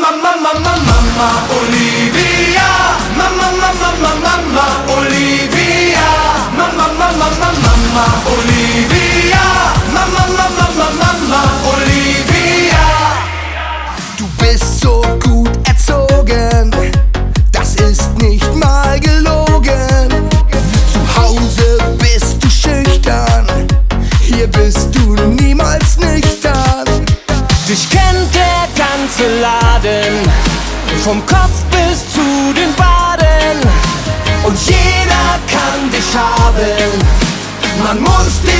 mamma, mamma, mamma, mamma Olivia. ganze Laden, vom Kopf bis zu den Baden. Und jeder kann dich haben, man muss dich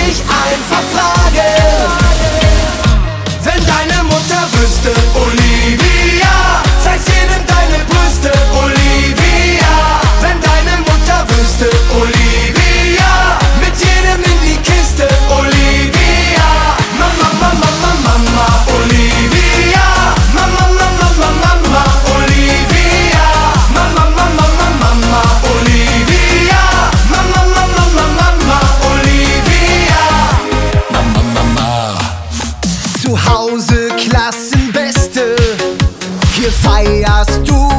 Klassenbeste. Hier feierst du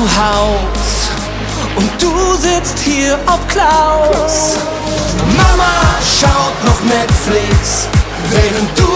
Haus und du sitzt hier auf Klaus. Mama schaut noch Netflix, während du